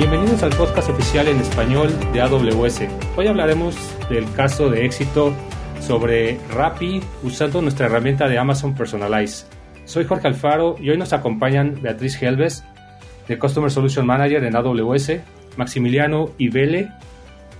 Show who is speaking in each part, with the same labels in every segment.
Speaker 1: Bienvenidos al podcast oficial en español de AWS. Hoy hablaremos del caso de éxito sobre Rappi usando nuestra herramienta de Amazon Personalize. Soy Jorge Alfaro y hoy nos acompañan Beatriz Helves, de Customer Solution Manager en AWS, Maximiliano Ibele,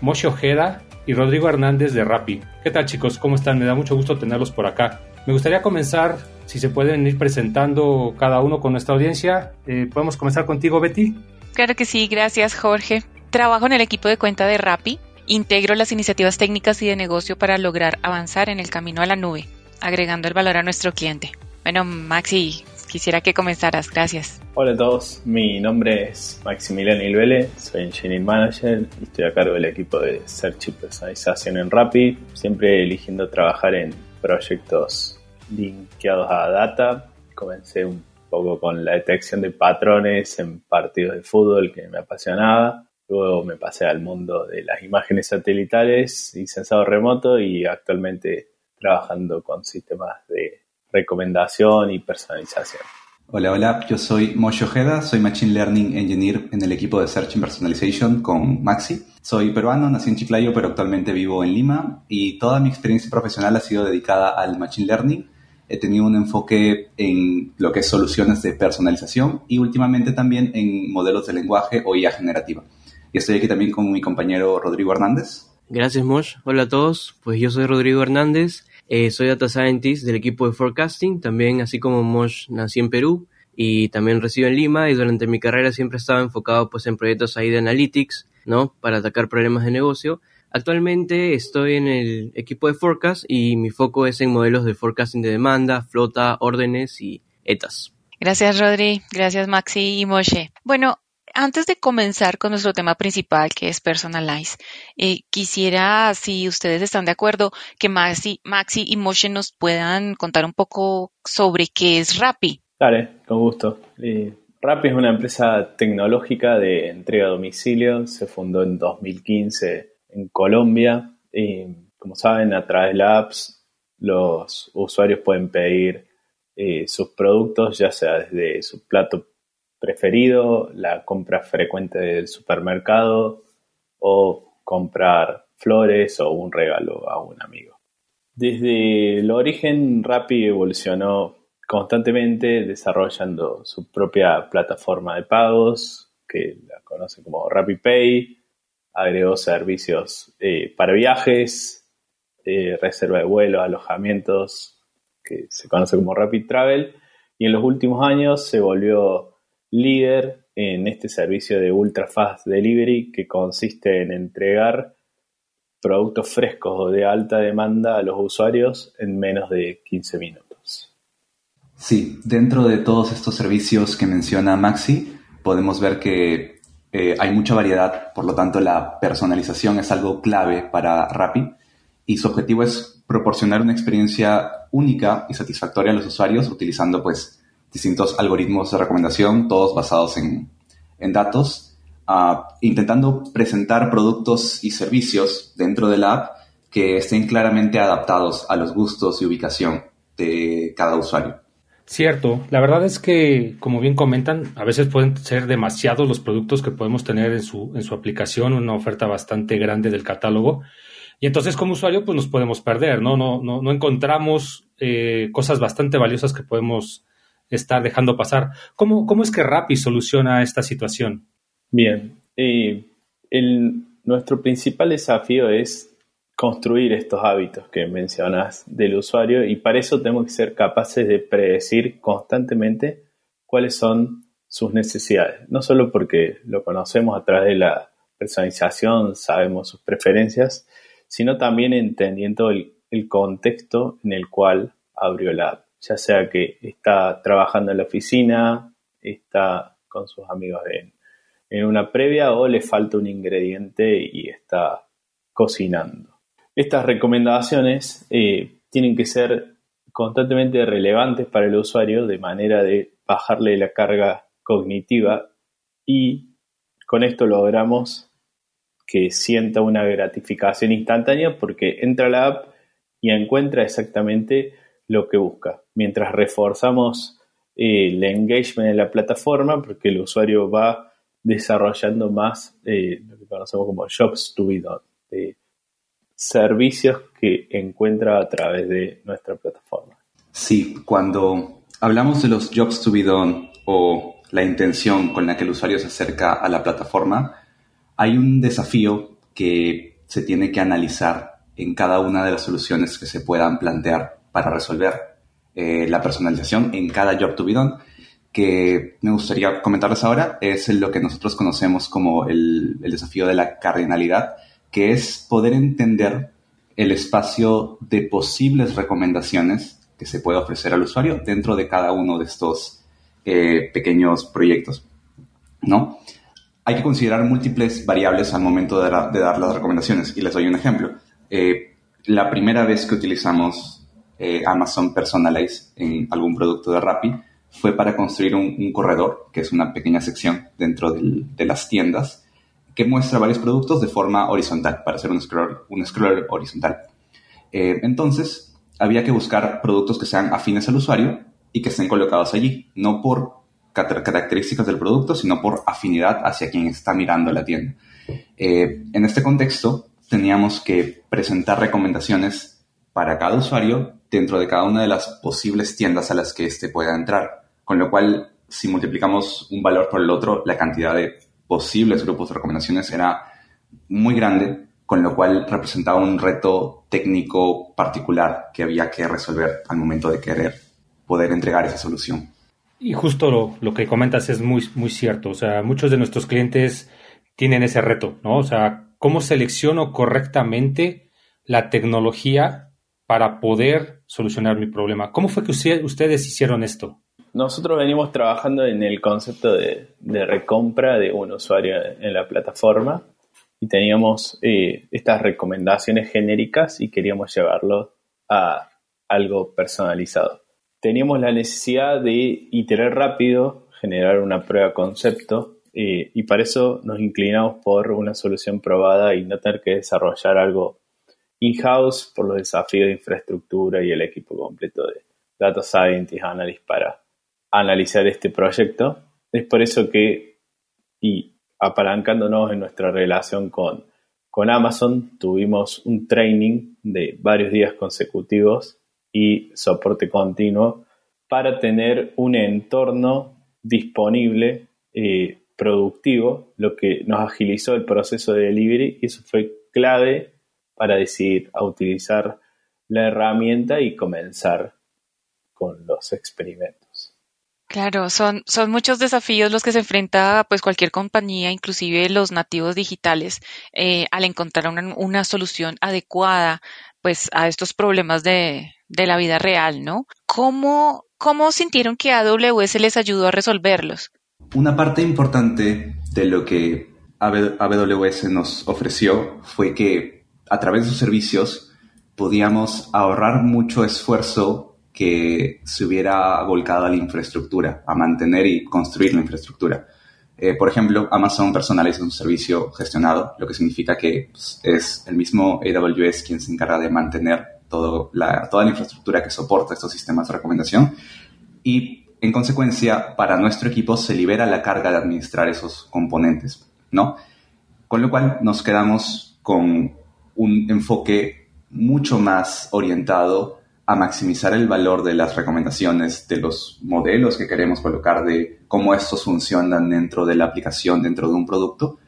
Speaker 1: Moshe Ojeda y Rodrigo Hernández de Rappi. ¿Qué tal chicos? ¿Cómo están? Me da mucho gusto tenerlos por acá. Me gustaría comenzar, si se pueden ir presentando cada uno con nuestra audiencia. Eh, ¿Podemos comenzar contigo, Betty?
Speaker 2: Claro que sí, gracias Jorge. Trabajo en el equipo de cuenta de Rappi. Integro las iniciativas técnicas y de negocio para lograr avanzar en el camino a la nube, agregando el valor a nuestro cliente. Bueno, Maxi, quisiera que comenzaras. Gracias.
Speaker 3: Hola a todos, mi nombre es Maximiliano Ilvele, soy Engineering Manager y estoy a cargo del equipo de Search y Personalización en Rappi, siempre eligiendo trabajar en proyectos linkeados a data. Comencé un poco con la detección de patrones en partidos de fútbol que me apasionaba. Luego me pasé al mundo de las imágenes satelitales y sensado remoto y actualmente trabajando con sistemas de recomendación y personalización.
Speaker 4: Hola, hola, yo soy Moshe Ojeda, soy Machine Learning Engineer en el equipo de Search and Personalization con Maxi. Soy peruano, nací en Chiclayo, pero actualmente vivo en Lima y toda mi experiencia profesional ha sido dedicada al Machine Learning he tenido un enfoque en lo que es soluciones de personalización y últimamente también en modelos de lenguaje o IA generativa. Y estoy aquí también con mi compañero Rodrigo Hernández.
Speaker 5: Gracias, Mosh. Hola a todos. Pues yo soy Rodrigo Hernández. Eh, soy Data Scientist del equipo de Forecasting. También, así como Mosh, nací en Perú y también resido en Lima y durante mi carrera siempre estaba enfocado pues en proyectos ahí de analytics, ¿no? Para atacar problemas de negocio. Actualmente estoy en el equipo de Forecast y mi foco es en modelos de forecasting de demanda, flota, órdenes y ETAs.
Speaker 2: Gracias Rodri, gracias Maxi y Moshe. Bueno, antes de comenzar con nuestro tema principal, que es Personalize, eh, quisiera, si ustedes están de acuerdo, que Maxi, Maxi y Moshe nos puedan contar un poco sobre qué es Rappi.
Speaker 3: Dale, con gusto. Eh, Rappi es una empresa tecnológica de entrega a domicilio. Se fundó en 2015 en Colombia. Y como saben, a través de la apps los usuarios pueden pedir eh, sus productos, ya sea desde su plato preferido, la compra frecuente del supermercado o comprar flores o un regalo a un amigo. Desde el origen, Rappi evolucionó constantemente desarrollando su propia plataforma de pagos, que la conoce como RappiPay, agregó servicios eh, para viajes, eh, reserva de vuelos, alojamientos, que se conoce como Rapid Travel, y en los últimos años se volvió líder en este servicio de Ultra Fast Delivery que consiste en entregar productos frescos o de alta demanda a los usuarios en menos de 15 minutos.
Speaker 4: Sí, dentro de todos estos servicios que menciona Maxi, podemos ver que eh, hay mucha variedad, por lo tanto la personalización es algo clave para Rappi y su objetivo es proporcionar una experiencia única y satisfactoria a los usuarios utilizando pues distintos algoritmos de recomendación, todos basados en, datos, uh, intentando presentar productos y servicios dentro de la app que estén claramente adaptados a los gustos y ubicación de cada usuario.
Speaker 1: Cierto, la verdad es que, como bien comentan, a veces pueden ser demasiados los productos que podemos tener en su, en su aplicación, una oferta bastante grande del catálogo. Y entonces como usuario pues nos podemos perder, ¿no? No, no, no encontramos eh, cosas bastante valiosas que podemos estar dejando pasar. ¿Cómo, cómo es que Rappi soluciona esta situación?
Speaker 3: Bien, eh, el, nuestro principal desafío es construir estos hábitos que mencionas del usuario y para eso tenemos que ser capaces de predecir constantemente cuáles son sus necesidades. No solo porque lo conocemos a través de la personalización, sabemos sus preferencias, sino también entendiendo el, contexto en el cual abrió la app. Ya sea que está trabajando en la oficina, está con sus amigos en, en una previa o le falta un ingrediente y está cocinando. Estas recomendaciones eh, tienen que ser constantemente relevantes para el usuario de manera de bajarle la carga cognitiva y con esto logramos que sienta una gratificación instantánea porque entra a la app y encuentra exactamente lo que busca. Mientras reforzamos eh, el engagement en la plataforma, porque el usuario va desarrollando más eh, lo que conocemos como jobs to be done, servicios que encuentra a través de nuestra plataforma.
Speaker 4: Sí, cuando hablamos de los jobs to be done o la intención con la que el usuario se acerca a la plataforma, hay un desafío que se tiene que analizar en cada una de las soluciones que se puedan plantear para resolver eh, la personalización en cada job to be done, que me gustaría comentarles ahora es lo que nosotros conocemos como el, el desafío de la cardinalidad, que es poder entender el espacio de posibles recomendaciones que se puede ofrecer al usuario dentro de cada uno de estos eh, pequeños proyectos, ¿no? Hay que considerar múltiples variables al momento de, dar las recomendaciones y les doy un ejemplo. Eh, la primera vez que utilizamos eh, Amazon Personalize en algún producto de Rappi fue para construir un, corredor, que es una pequeña sección dentro de las tiendas, que muestra varios productos de forma horizontal, para hacer un scroller, un scroller horizontal. entonces, había que buscar productos que sean afines al usuario y que estén colocados allí, no por características del producto, sino por afinidad hacia quien está mirando la tienda. Eh, en este contexto, teníamos que presentar recomendaciones para cada usuario dentro de cada una de las posibles tiendas a las que éste pueda entrar, con lo cual, si multiplicamos un valor por el otro, la cantidad de posibles grupos de recomendaciones era muy grande, con lo cual representaba un reto técnico particular que había que resolver al momento de querer poder entregar esa solución.
Speaker 1: Y justo lo, que comentas es muy, muy cierto. O sea, muchos de nuestros clientes tienen ese reto, ¿no? O sea, ¿cómo selecciono correctamente la tecnología para poder solucionar mi problema? ¿Cómo fue que ustedes hicieron esto?
Speaker 3: Nosotros venimos trabajando en el concepto de, recompra de un usuario en la plataforma y teníamos eh, estas recomendaciones genéricas y queríamos llevarlo a algo personalizado. Teníamos la necesidad de iterar rápido, generar una prueba concepto eh, y para eso nos inclinamos por una solución probada y no tener que desarrollar algo in-house por los desafíos de infraestructura y el equipo completo de Data Scientist, Analyst para analizar este proyecto. Es por eso que, y apalancándonos en nuestra relación con, con Amazon, tuvimos un training de varios días consecutivos y soporte continuo para tener un entorno disponible, eh, productivo, lo que nos agilizó el proceso de delivery y eso fue clave para decidir a utilizar la herramienta y comenzar con los experimentos.
Speaker 2: Claro, son, son muchos desafíos los que se enfrenta pues cualquier compañía, inclusive los nativos digitales, eh, al encontrar una, una, solución adecuada pues a estos problemas de, de la vida real, ¿no? ¿Cómo, ¿Cómo sintieron que AWS les ayudó a resolverlos?
Speaker 4: Una parte importante de lo que AWS nos ofreció fue que a través de sus servicios podíamos ahorrar mucho esfuerzo que se hubiera volcado a la infraestructura, a mantener y construir la infraestructura. Eh, por ejemplo, Amazon Personalize un servicio gestionado, lo que significa que pues, es el mismo AWS quien se encarga de mantener todo la, toda la infraestructura que soporta estos sistemas de recomendación y, en consecuencia, para nuestro equipo se libera la carga de administrar esos componentes, ¿no? Con lo cual nos quedamos con un enfoque mucho más orientado a maximizar el valor de las recomendaciones, de los modelos que queremos colocar, de cómo estos funcionan dentro de la aplicación, dentro de un producto,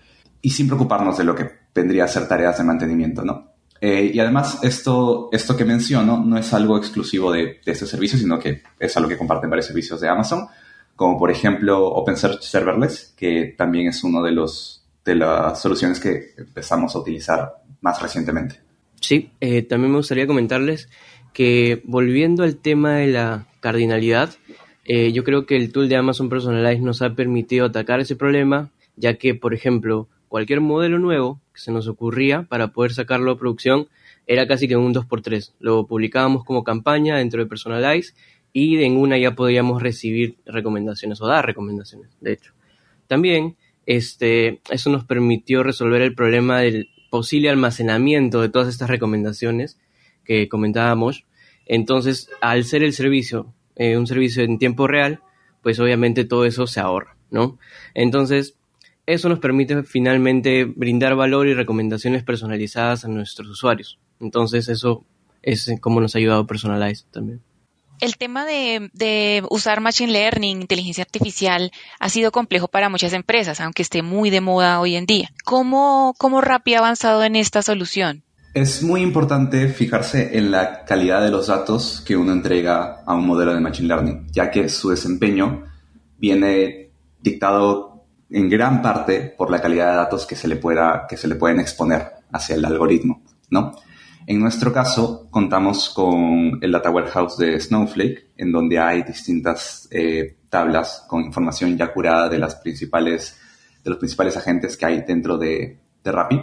Speaker 4: y sin preocuparnos de lo que vendría a ser tareas de mantenimiento, ¿no? Eh, y además, esto, esto que menciono no es algo exclusivo de, de, este servicio, sino que es algo que comparten varios servicios de Amazon, como por ejemplo OpenSearch Serverless, que también es uno de, los, de las soluciones que empezamos a utilizar más recientemente.
Speaker 5: Sí, eh, también me gustaría comentarles que volviendo al tema de la cardinalidad, eh, yo creo que el tool de Amazon Personalize nos ha permitido atacar ese problema, ya que, por ejemplo, cualquier modelo nuevo que se nos ocurría para poder sacarlo a producción era casi que un 2x3. Lo publicábamos como campaña dentro de Personalize y en una ya podíamos recibir recomendaciones o dar recomendaciones, de hecho. También este, eso nos permitió resolver el problema del posible almacenamiento de todas estas recomendaciones que comentábamos. Entonces, al ser el servicio eh, un servicio en tiempo real, pues obviamente todo eso se ahorra, ¿no? Entonces, eso nos permite finalmente brindar valor y recomendaciones personalizadas a nuestros usuarios. Entonces eso es como nos ha ayudado Personalize también.
Speaker 2: El tema de, usar Machine Learning, inteligencia artificial, ha sido complejo para muchas empresas, aunque esté muy de moda hoy en día. ¿Cómo, cómo Rappi ha avanzado en esta solución?
Speaker 4: Es muy importante fijarse en la calidad de los datos que uno entrega a un modelo de Machine Learning, ya que su desempeño viene dictado en gran parte por la calidad de datos que se le, pueda, que se le pueden exponer hacia el algoritmo, ¿no? En nuestro caso, contamos con el Data Warehouse de Snowflake, en donde hay distintas eh, tablas con información ya curada de, las principales, de los principales agentes que hay dentro de, de Rappi.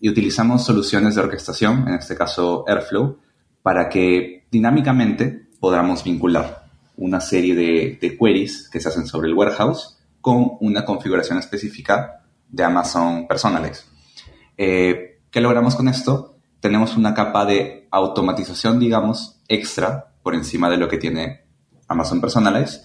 Speaker 4: Y utilizamos soluciones de orquestación, en este caso Airflow, para que dinámicamente podamos vincular una serie de, queries que se hacen sobre el warehouse con una configuración específica de Amazon Personalize. Eh, ¿Qué logramos con esto? tenemos una capa de automatización, digamos, extra por encima de lo que tiene Amazon Personalize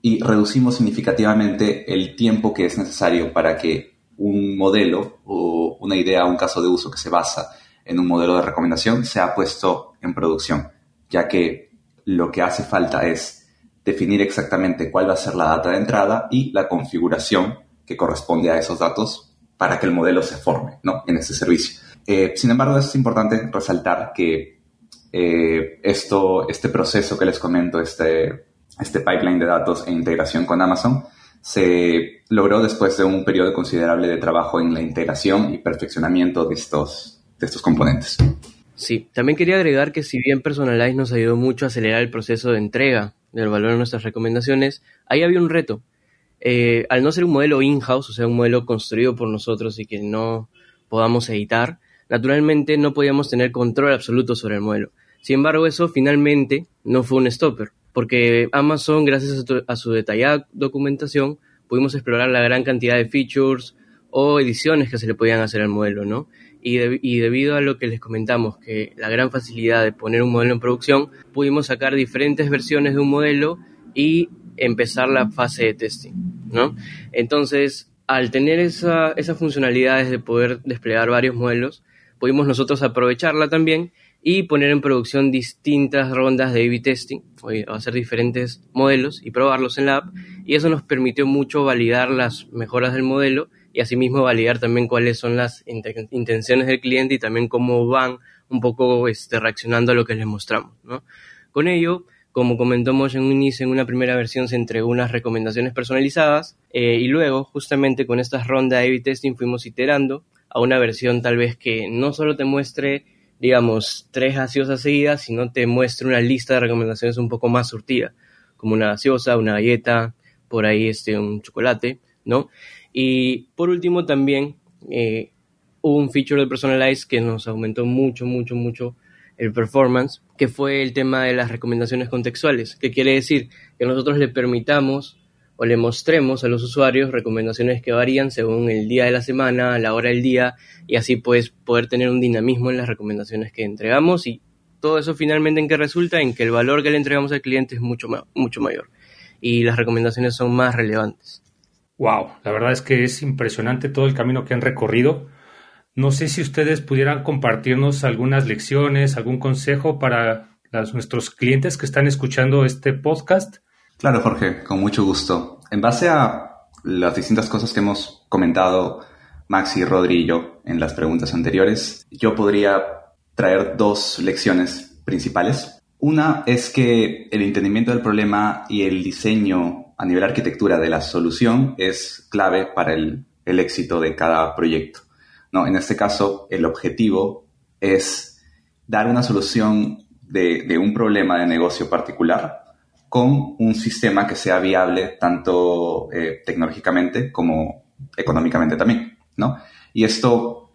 Speaker 4: y reducimos significativamente el tiempo que es necesario para que un modelo o una idea un caso de uso que se basa en un modelo de recomendación sea puesto en producción, ya que lo que hace falta es definir exactamente cuál va a ser la data de entrada y la configuración que corresponde a esos datos para que el modelo se forme ¿no? en ese servicio. Eh, sin embargo, es importante resaltar que eh, esto, este proceso que les comento, este, este pipeline de datos e integración con Amazon, se logró después de un periodo considerable de trabajo en la integración y perfeccionamiento de estos, de estos componentes.
Speaker 5: Sí, también quería agregar que si bien Personalize nos ayudó mucho a acelerar el proceso de entrega del valor de nuestras recomendaciones, ahí había un reto. Eh, al no ser un modelo in-house, o sea, un modelo construido por nosotros y que no podamos editar, naturalmente no podíamos tener control absoluto sobre el modelo. Sin embargo, eso finalmente no fue un stopper, porque Amazon, gracias a, su detallada documentación, pudimos explorar la gran cantidad de features o ediciones que se le podían hacer al modelo, ¿no? Y, y, debido a lo que les comentamos, que la gran facilidad de poner un modelo en producción, pudimos sacar diferentes versiones de un modelo y empezar la fase de testing, ¿no? Entonces, al tener esa, esas funcionalidades de poder desplegar varios modelos, pudimos nosotros aprovecharla también y poner en producción distintas rondas de A-B testing, hacer diferentes modelos y probarlos en la app, y eso nos permitió mucho validar las mejoras del modelo y asimismo validar también cuáles son las intenciones del cliente y también cómo van un poco este, reaccionando a lo que les mostramos. ¿no? Con ello, como comentó en un inicio, en una primera versión se entregó unas recomendaciones personalizadas eh, y luego, justamente con estas rondas de A-B testing, fuimos iterando a una versión tal vez que no solo te muestre, digamos, tres gaseosas seguidas, sino te muestre una lista de recomendaciones un poco más surtida, como una gaseosa, una galleta, por ahí este, un chocolate, ¿no? Y por último también eh, hubo un feature de Personalize que nos aumentó mucho, mucho, mucho el performance, que fue el tema de las recomendaciones contextuales, que quiere decir que nosotros le permitamos o le mostremos a los usuarios recomendaciones que varían según el día de la semana, la hora del día, y así pues poder tener un dinamismo en las recomendaciones que entregamos y todo eso finalmente en que resulta en que el valor que le entregamos al cliente es mucho, mucho mayor y las recomendaciones son más relevantes.
Speaker 1: Wow, la verdad es que es impresionante todo el camino que han recorrido. No sé si ustedes pudieran compartirnos algunas lecciones, algún consejo para nuestros clientes que están escuchando este podcast
Speaker 4: Claro, Jorge, con mucho gusto. En base a las distintas cosas que hemos comentado Maxi, Rodri y yo en las preguntas anteriores, yo podría traer dos lecciones principales. Una es que el entendimiento del problema y el diseño a nivel arquitectura de la solución es clave para el, éxito de cada proyecto. No, en este caso, el objetivo es dar una solución de, de un problema de negocio particular con un sistema que sea viable tanto eh, tecnológicamente como económicamente también, ¿no? Y esto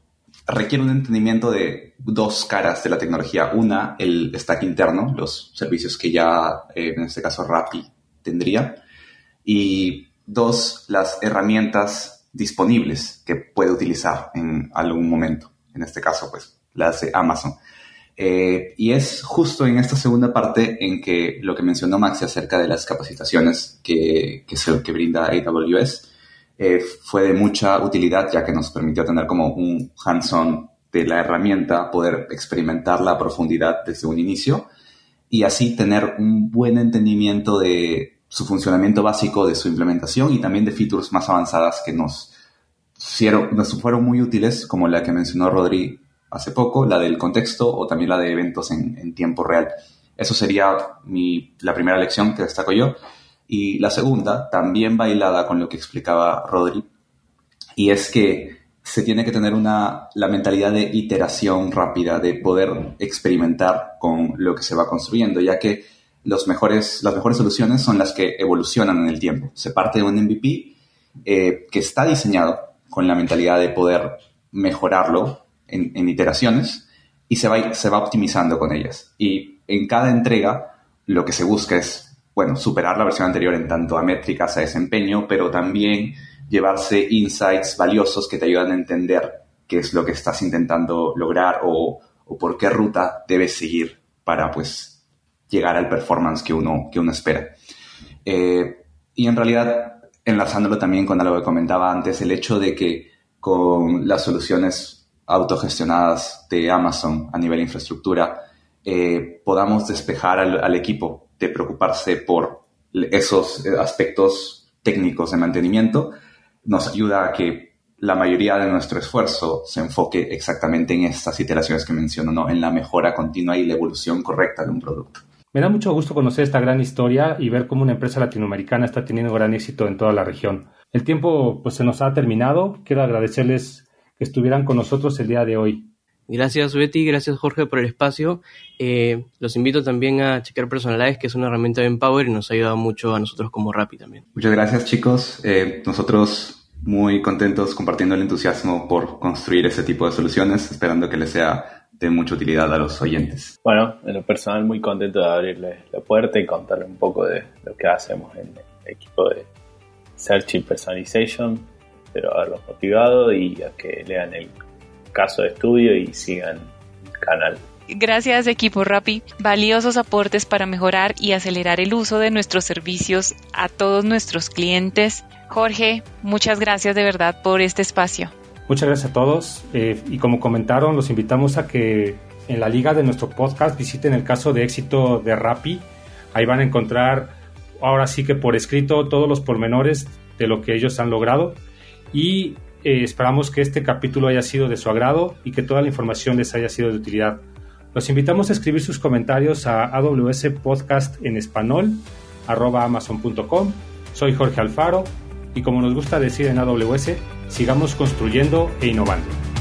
Speaker 4: requiere un entendimiento de dos caras de la tecnología. Una, el stack interno, los servicios que ya, eh, en este caso, Rappi tendría. Y dos, las herramientas disponibles que puede utilizar en algún momento. En este caso, pues, las de Amazon. Eh, y es justo en esta segunda parte en que lo que mencionó Maxi acerca de las capacitaciones que, que, brinda AWS eh, fue de mucha utilidad ya que nos permitió tener como un hands-on de la herramienta, poder experimentarla a profundidad desde un inicio y así tener un buen entendimiento de su funcionamiento básico, de su implementación y también de features más avanzadas que nos, nos fueron muy útiles, como la que mencionó Rodri hace poco, la del contexto o también la de eventos en, tiempo real. Eso sería la primera lección que destaco yo. Y la segunda, también bailada con lo que explicaba Rodri, y es que se tiene que tener una, la mentalidad de iteración rápida, de poder experimentar con lo que se va construyendo, ya que los mejores, las mejores soluciones son las que evolucionan en el tiempo. Se parte de un MVP eh, que está diseñado con la mentalidad de poder mejorarlo en, en iteraciones y se va, se va optimizando con ellas. Y en cada entrega lo que se busca es bueno, superar la versión anterior en tanto a métricas, a desempeño, pero también llevarse insights valiosos que te ayudan a entender qué es lo que estás intentando lograr o, por qué ruta debes seguir para pues llegar al performance que uno, que uno espera. Eh, y en realidad, enlazándolo también con algo que comentaba antes, el hecho de que con las soluciones autogestionadas de Amazon a nivel infraestructura, eh, podamos despejar al equipo de preocuparse por esos aspectos técnicos de mantenimiento, nos ayuda a que la mayoría de nuestro esfuerzo se enfoque exactamente en estas iteraciones que menciono, ¿no? en la mejora continua y la evolución correcta de un producto.
Speaker 1: Me da mucho gusto conocer esta gran historia y ver cómo una empresa latinoamericana está teniendo gran éxito en toda la región. El tiempo pues se nos ha terminado. Quiero agradecerles que estuvieran con nosotros el día de hoy.
Speaker 5: Gracias Betty, gracias Jorge por el espacio. Eh, los invito también a checar Personalize, que es una herramienta de Empower y nos ha ayudado mucho a nosotros como Rappi también.
Speaker 4: Muchas gracias chicos. Eh, nosotros muy contentos compartiendo el entusiasmo por construir ese tipo de soluciones, esperando que les sea de mucha utilidad a los oyentes.
Speaker 3: Bueno, en lo personal muy contento de abrirles la puerta y contarles un poco de lo que hacemos en el equipo de Search y Personalization, pero haberlos motivado y a que lean el caso de estudio y sigan el canal.
Speaker 2: Gracias equipo Rappi, valiosos aportes para mejorar y acelerar el uso de nuestros servicios a todos nuestros clientes. Jorge, muchas gracias de verdad por este espacio.
Speaker 1: Muchas gracias a todos eh, y como comentaron, los invitamos a que en la liga de nuestro podcast visiten el caso de éxito de Rappi. Ahí van a encontrar ahora sí que por escrito todos los pormenores de lo que ellos han logrado y eh, esperamos que este capítulo haya sido de su agrado y que toda la información les haya sido de utilidad. Los invitamos a escribir sus comentarios a AWS Podcast en español, arroba amazon.com. Soy Jorge Alfaro y como nos gusta decir en AWS, sigamos construyendo e innovando.